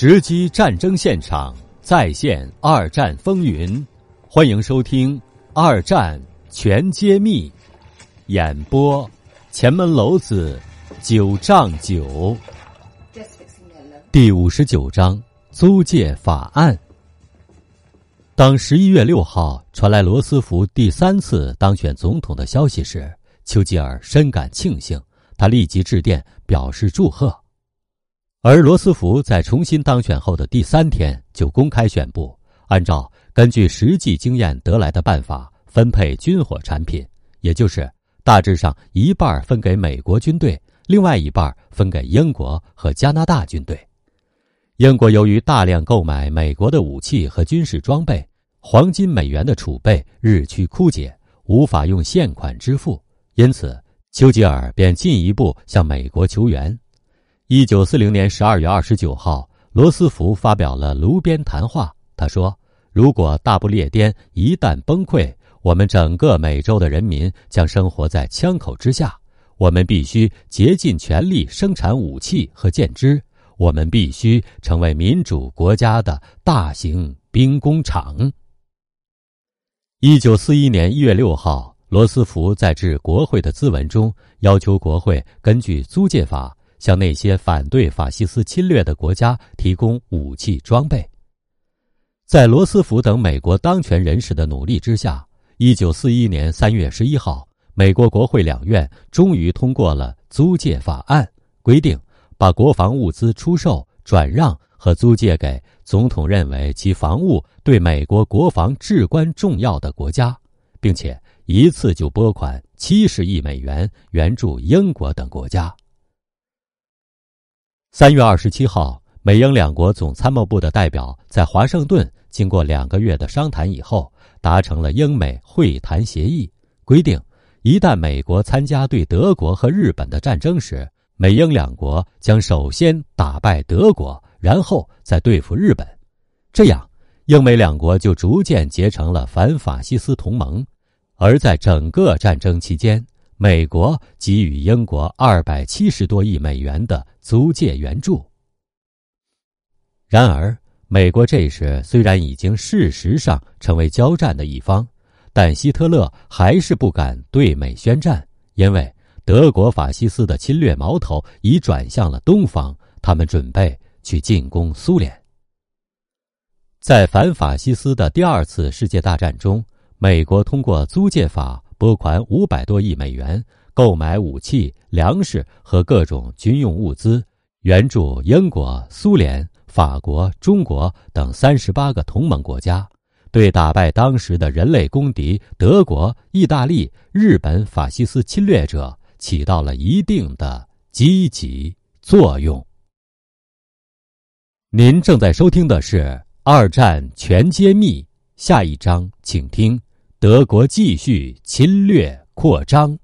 直击战争现场，再现二战风云。欢迎收听《二战全揭秘》，演播：前门楼子九丈九。第五十九章租界法案。当十一月六号传来罗斯福第三次当选总统的消息时，丘吉尔深感庆幸，他立即致电表示祝贺。而罗斯福在重新当选后的第三天就公开宣布，按照根据实际经验得来的办法分配军火产品，也就是大致上一半分给美国军队，另外一半分给英国和加拿大军队。英国由于大量购买美国的武器和军事装备，黄金美元的储备日趋枯竭，无法用现款支付，因此丘吉尔便进一步向美国求援。一九四零年十二月二十九号，罗斯福发表了炉边谈话。他说：“如果大不列颠一旦崩溃，我们整个美洲的人民将生活在枪口之下。我们必须竭尽全力生产武器和舰只。我们必须成为民主国家的大型兵工厂。”一九四一年一月六号，罗斯福在致国会的咨文中要求国会根据租借法。向那些反对法西斯侵略的国家提供武器装备。在罗斯福等美国当权人士的努力之下，一九四一年三月十一号，美国国会两院终于通过了租借法案，规定把国防物资出售、转让和租借给总统认为其防务对美国国防至关重要的国家，并且一次就拨款七十亿美元援助英国等国家。三月二十七号，美英两国总参谋部的代表在华盛顿经过两个月的商谈以后，达成了英美会谈协议，规定一旦美国参加对德国和日本的战争时，美英两国将首先打败德国，然后再对付日本。这样，英美两国就逐渐结成了反法西斯同盟。而在整个战争期间，美国给予英国二百七十多亿美元的租借援助。然而，美国这时虽然已经事实上成为交战的一方，但希特勒还是不敢对美宣战，因为德国法西斯的侵略矛头已转向了东方，他们准备去进攻苏联。在反法西斯的第二次世界大战中，美国通过租借法。拨款五百多亿美元购买武器、粮食和各种军用物资，援助英国、苏联、法国、中国等三十八个同盟国家，对打败当时的人类公敌德国、意大利、日本法西斯侵略者起到了一定的积极作用。您正在收听的是《二战全揭秘》，下一章请听。德国继续侵略扩张。